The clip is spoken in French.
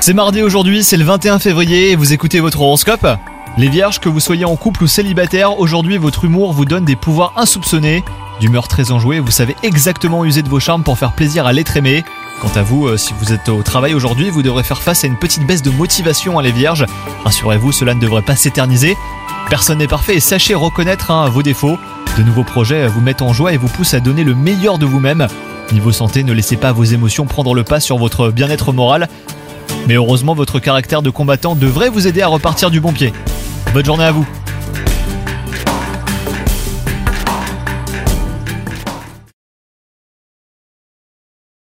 C'est mardi aujourd'hui, c'est le 21 février et vous écoutez votre horoscope Les vierges, que vous soyez en couple ou célibataire, aujourd'hui votre humour vous donne des pouvoirs insoupçonnés. D'humeur très enjouée, vous savez exactement user de vos charmes pour faire plaisir à l'être aimé. Quant à vous, euh, si vous êtes au travail aujourd'hui, vous devrez faire face à une petite baisse de motivation à les vierges. Rassurez-vous, cela ne devrait pas s'éterniser. Personne n'est parfait et sachez reconnaître hein, vos défauts. De nouveaux projets vous mettent en joie et vous poussent à donner le meilleur de vous-même. Niveau santé, ne laissez pas vos émotions prendre le pas sur votre bien-être moral. Mais heureusement, votre caractère de combattant devrait vous aider à repartir du bon pied. Bonne journée à vous